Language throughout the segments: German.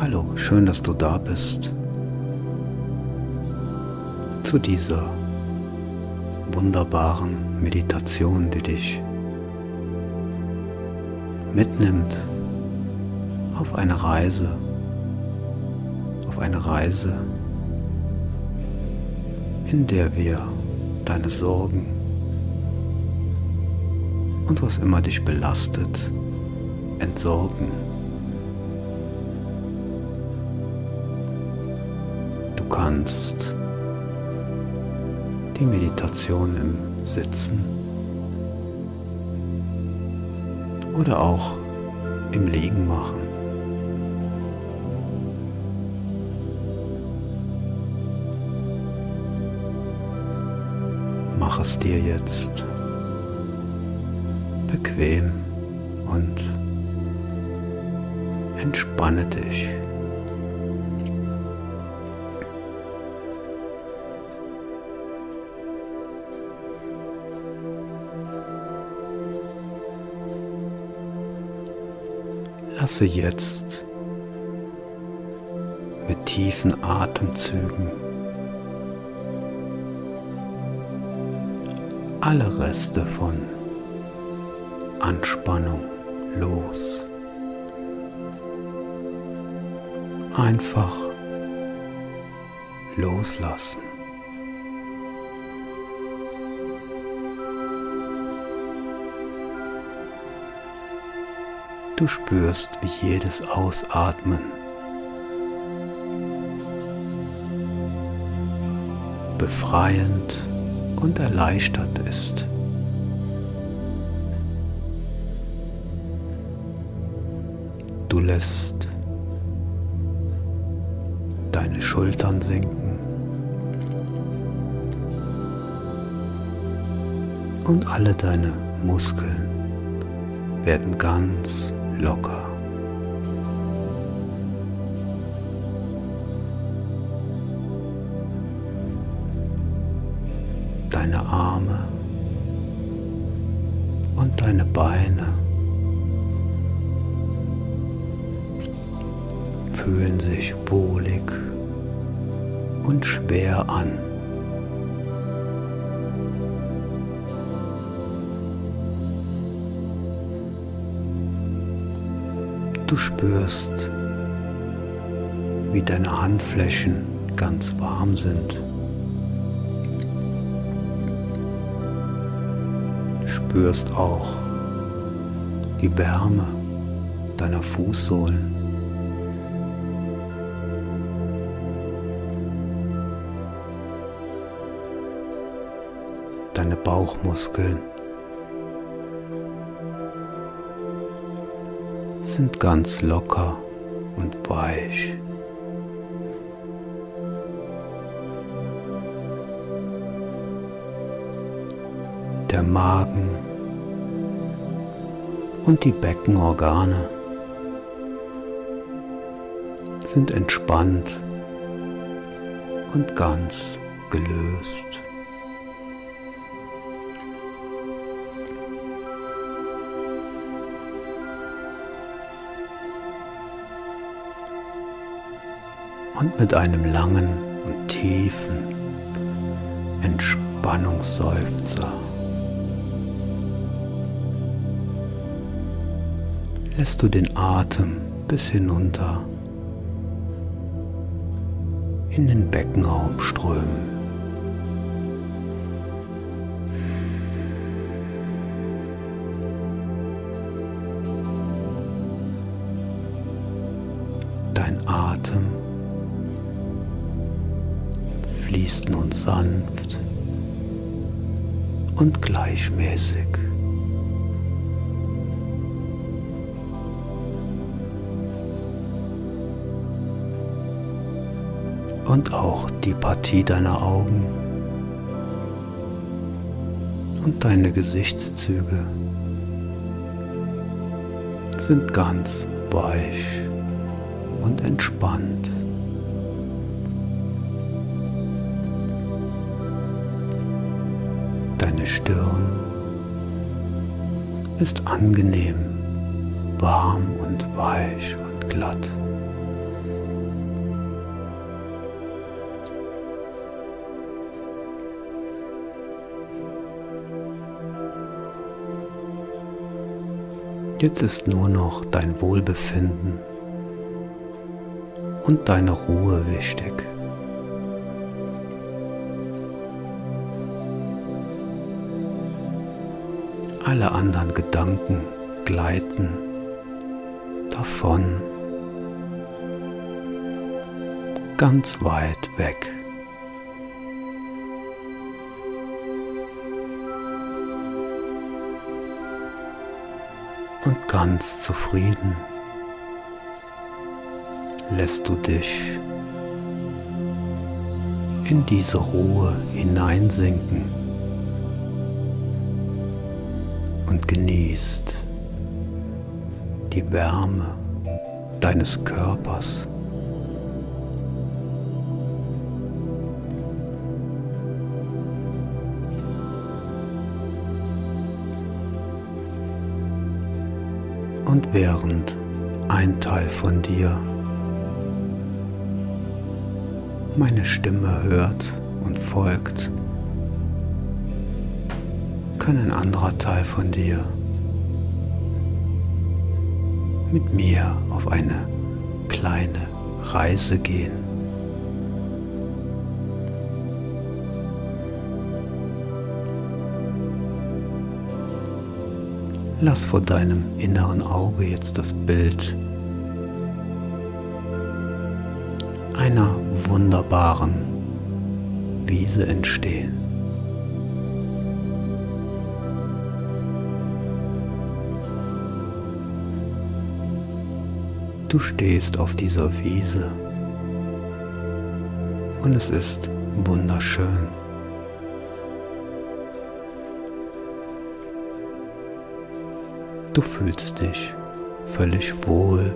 Hallo, schön, dass du da bist. Zu dieser wunderbaren Meditation, die dich mitnimmt auf eine Reise, auf eine Reise, in der wir deine Sorgen und was immer dich belastet, entsorgen. Kannst die Meditation im Sitzen oder auch im Liegen machen. Mach es dir jetzt bequem und entspanne dich. Lasse jetzt mit tiefen Atemzügen alle Reste von Anspannung los. Einfach loslassen. Du spürst, wie jedes Ausatmen befreiend und erleichtert ist. Du lässt deine Schultern sinken und alle deine Muskeln werden ganz locker. Deine Arme und deine Beine fühlen sich wohlig und schwer an. Du spürst, wie deine Handflächen ganz warm sind. Spürst auch die Wärme deiner Fußsohlen. Deine Bauchmuskeln sind ganz locker und weich. Der Magen und die Beckenorgane sind entspannt und ganz gelöst. Und mit einem langen und tiefen Entspannungsseufzer lässt du den Atem bis hinunter in den Beckenraum strömen. Fließt nun sanft und gleichmäßig. Und auch die Partie deiner Augen und deine Gesichtszüge sind ganz weich und entspannt. Stirn ist angenehm, warm und weich und glatt. Jetzt ist nur noch dein Wohlbefinden und deine Ruhe wichtig. Alle anderen Gedanken gleiten davon ganz weit weg. Und ganz zufrieden lässt du dich in diese Ruhe hineinsinken und genießt die Wärme deines Körpers. Und während ein Teil von dir meine Stimme hört und folgt, kann ein anderer Teil von dir mit mir auf eine kleine Reise gehen. Lass vor deinem inneren Auge jetzt das Bild einer wunderbaren Wiese entstehen. Du stehst auf dieser Wiese und es ist wunderschön. Du fühlst dich völlig wohl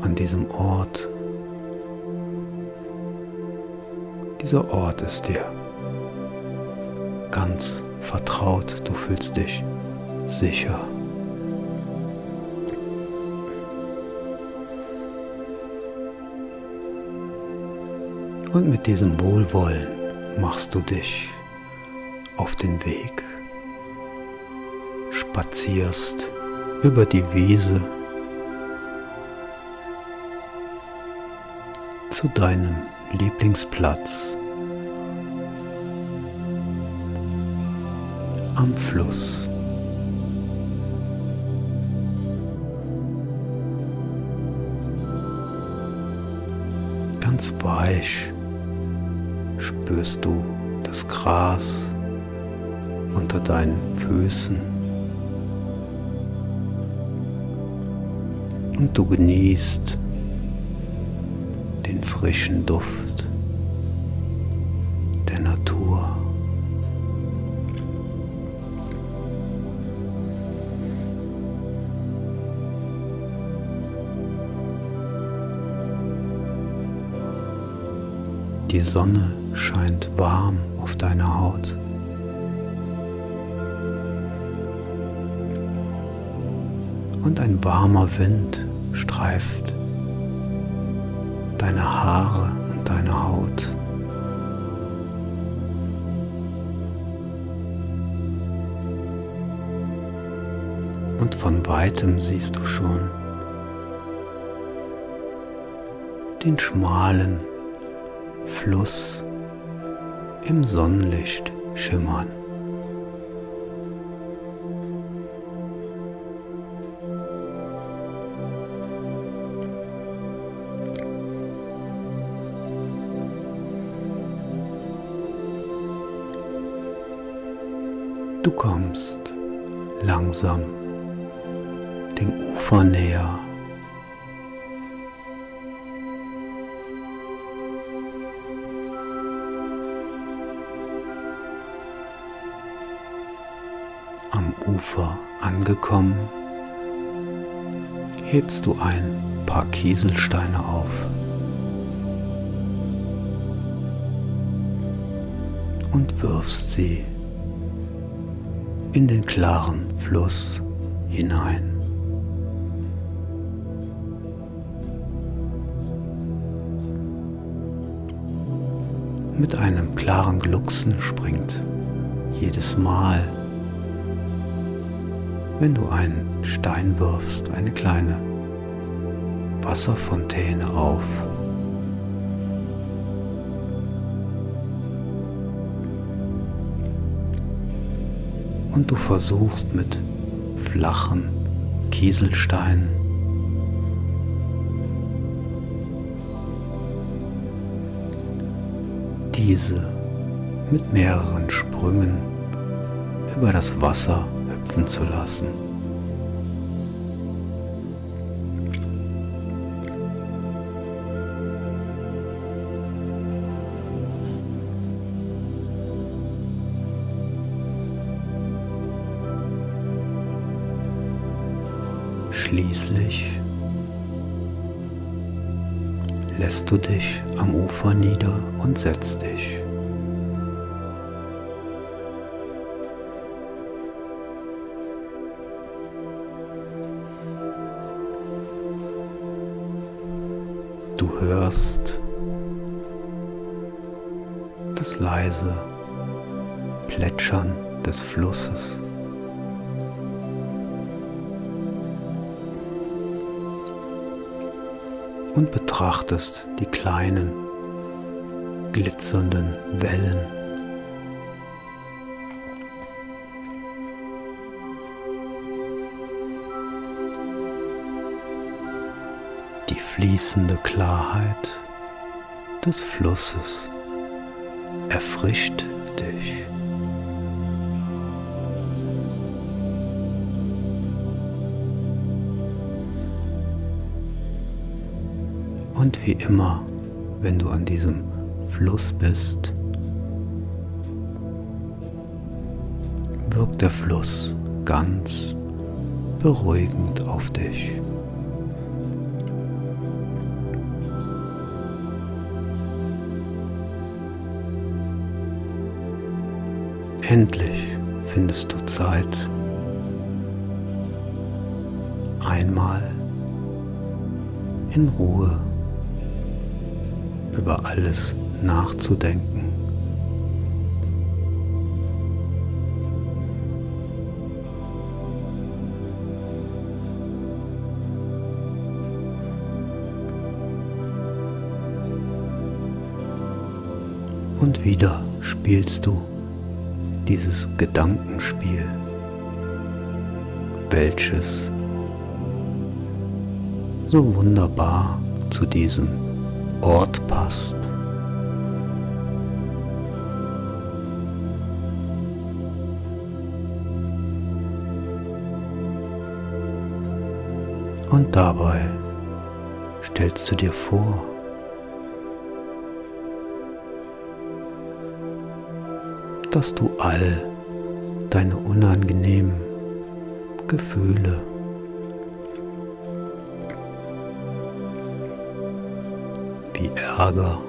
an diesem Ort. Dieser Ort ist dir ganz vertraut. Du fühlst dich sicher. Und mit diesem Wohlwollen machst du dich auf den Weg, spazierst über die Wiese zu deinem Lieblingsplatz. Am Fluss. Ganz weich spürst du das Gras unter deinen Füßen und du genießt den frischen Duft der Natur. Die Sonne scheint warm auf deiner Haut. Und ein warmer Wind streift deine Haare und deine Haut. Und von weitem siehst du schon den schmalen Fluss im Sonnenlicht schimmern. Du kommst langsam dem Ufer näher. Ufer angekommen, hebst du ein paar Kieselsteine auf. Und wirfst sie in den klaren Fluss hinein. Mit einem klaren Glucksen springt jedes Mal wenn du einen Stein wirfst, eine kleine Wasserfontäne auf. Und du versuchst mit flachen Kieselsteinen diese mit mehreren Sprüngen über das Wasser hüpfen zu lassen. Schließlich lässt du dich am Ufer nieder und setzt dich. Hörst das leise Plätschern des Flusses. und betrachtest die kleinen, glitzernden Wellen. Die fließende Klarheit des Flusses erfrischt dich. Und wie immer, wenn du an diesem Fluss bist, wirkt der Fluss ganz beruhigend auf dich. Endlich findest du Zeit, einmal in Ruhe über alles nachzudenken. Und wieder spielst du dieses Gedankenspiel, welches so wunderbar zu diesem Ort passt. Und dabei stellst du dir vor, dass du all deine unangenehmen Gefühle wie Ärger,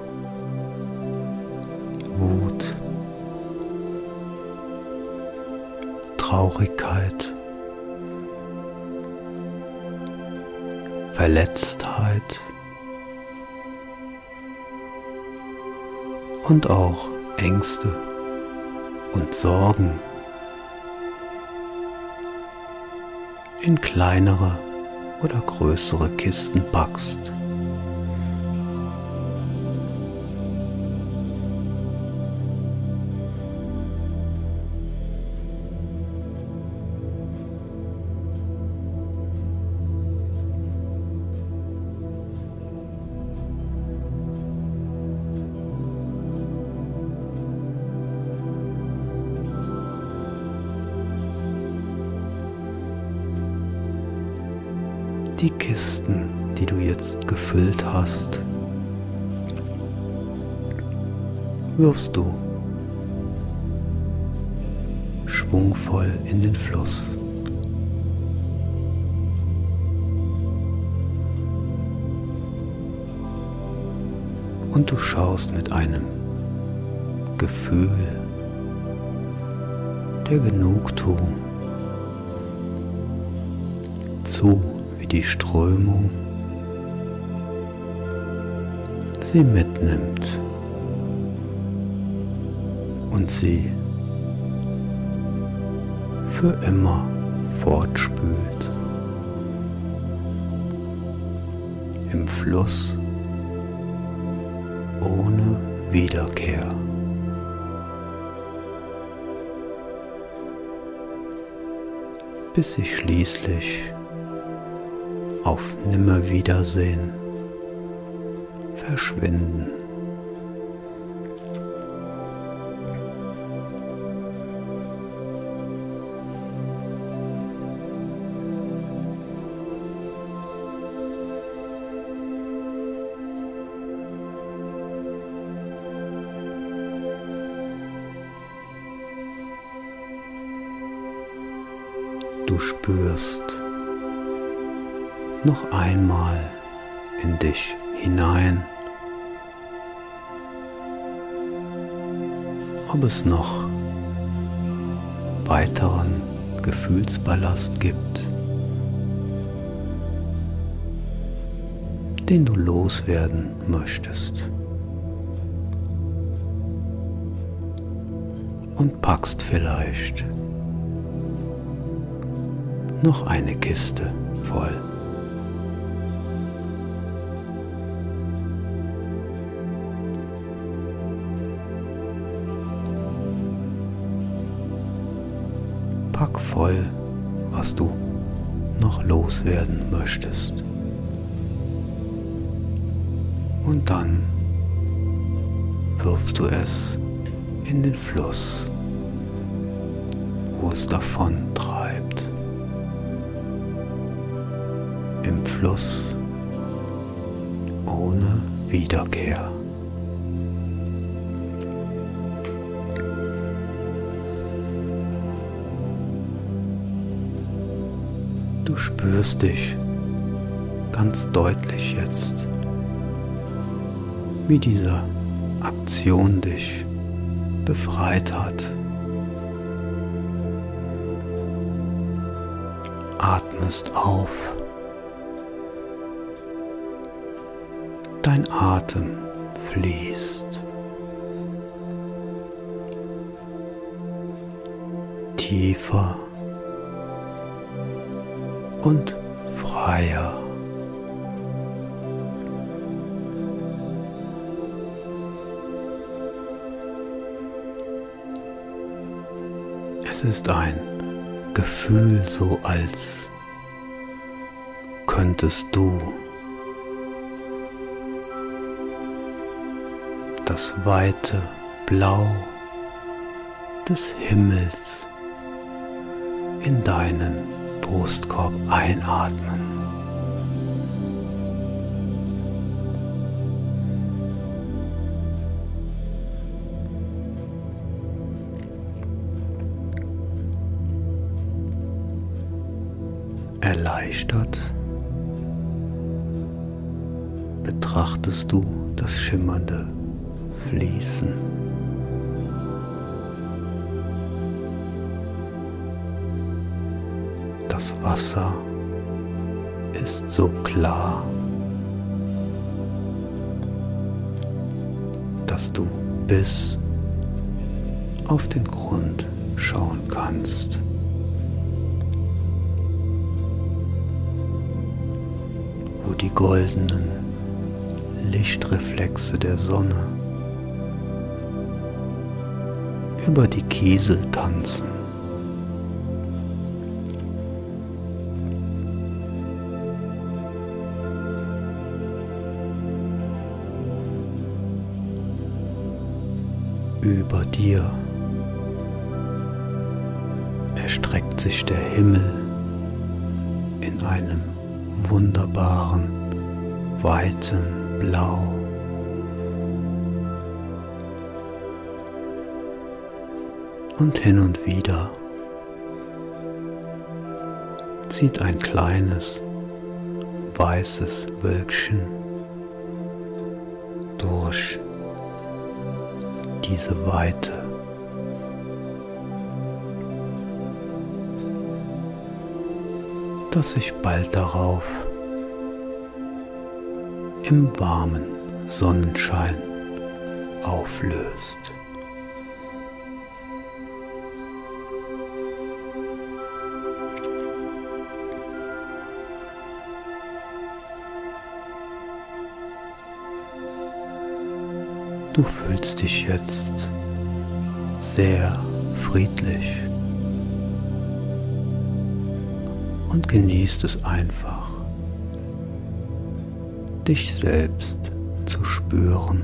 Wut, Traurigkeit, Verletztheit und auch Ängste und Sorgen in kleinere oder größere Kisten packst. Die Kisten, die du jetzt gefüllt hast, wirfst du schwungvoll in den Fluss. Und du schaust mit einem Gefühl der Genugtuung zu die Strömung sie mitnimmt und sie für immer fortspült. Im Fluss ohne Wiederkehr. Bis sich schließlich auf Nimmerwiedersehen verschwinden. Du spürst noch einmal in dich hinein, ob es noch weiteren Gefühlsballast gibt, den du loswerden möchtest. Und packst vielleicht noch eine Kiste voll. Voll, was du noch loswerden möchtest. Und dann wirfst du es in den Fluss, wo es davon treibt. Im Fluss ohne Wiederkehr. Spürst dich ganz deutlich jetzt, wie diese Aktion dich befreit hat. Atmest auf. Dein Atem fließt. Tiefer und freier. Es ist ein Gefühl so, als könntest du das weite Blau des Himmels in deinen Brustkorb einatmen. Erleichtert betrachtest du das schimmernde Fließen. Das Wasser ist so klar, dass du bis auf den Grund schauen kannst. Wo die goldenen Lichtreflexe der Sonne über die Kiesel tanzen. Über dir erstreckt sich der Himmel in einem wunderbaren, weiten Blau. Und hin und wieder zieht ein kleines weißes Wölkchen durch diese Weite. dass sich bald darauf im warmen Sonnenschein auflöst. Du fühlst dich jetzt sehr friedlich und genießt es einfach, dich selbst zu spüren.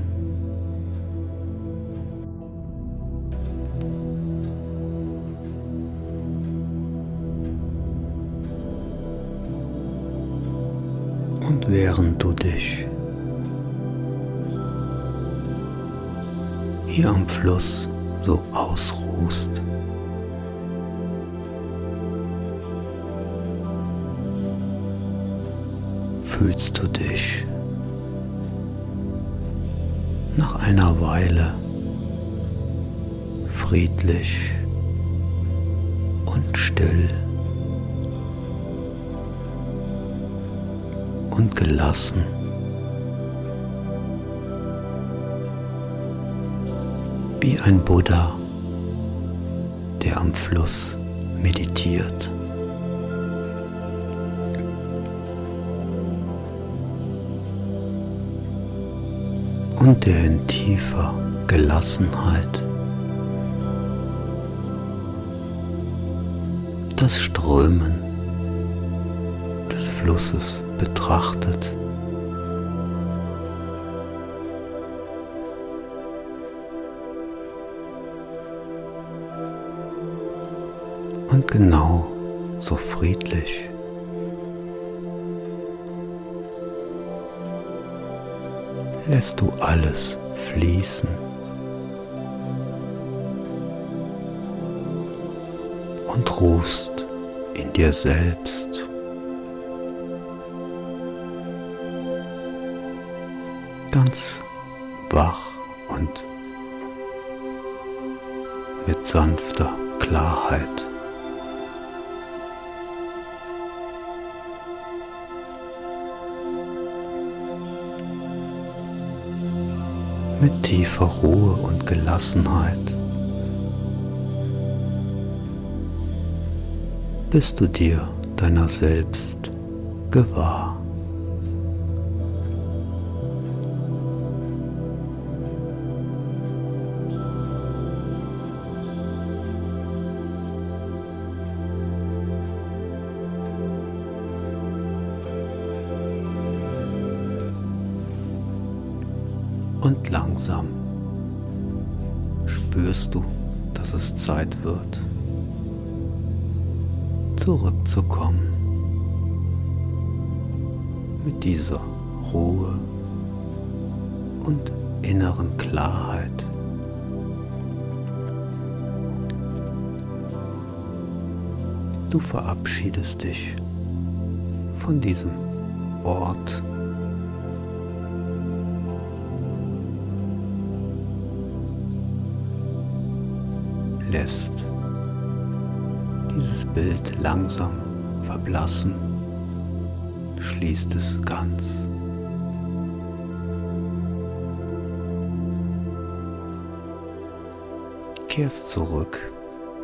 Und während du dich hier am Fluss so ausruhst, fühlst du dich nach einer Weile friedlich und still und gelassen. Wie ein Buddha, der am Fluss meditiert. und der in tiefer Gelassenheit das Strömen des Flusses betrachtet. Und genau so friedlich lässt du alles fließen. Und ruhst in dir selbst. Ganz wach und mit sanfter Klarheit. Mit tiefer Ruhe und Gelassenheit bist du dir deiner selbst gewahr. Langsam. Spürst du, dass es Zeit wird, zurückzukommen? Mit dieser Ruhe und inneren Klarheit. Du verabschiedest dich von diesem Ort lässt dieses Bild langsam verblassen, schließt es ganz. Kehrst zurück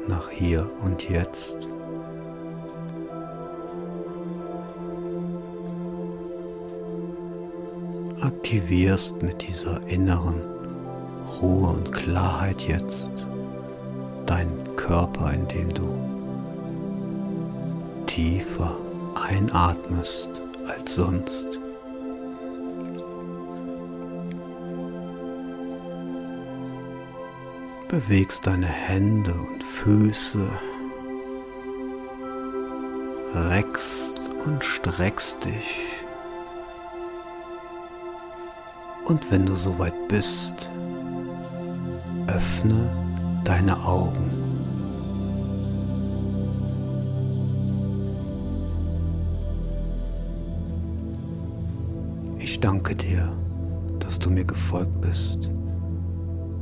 nach hier und jetzt. Aktivierst mit dieser inneren Ruhe und Klarheit jetzt Körper, indem du tiefer einatmest als sonst. Bewegst deine Hände und Füße, reckst und streckst dich. Und wenn du soweit bist, öffne deine Augen. Danke dir, dass du mir gefolgt bist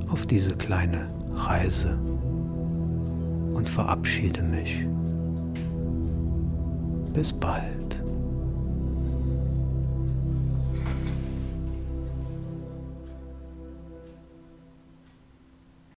auf diese kleine Reise und verabschiede mich. Bis bald.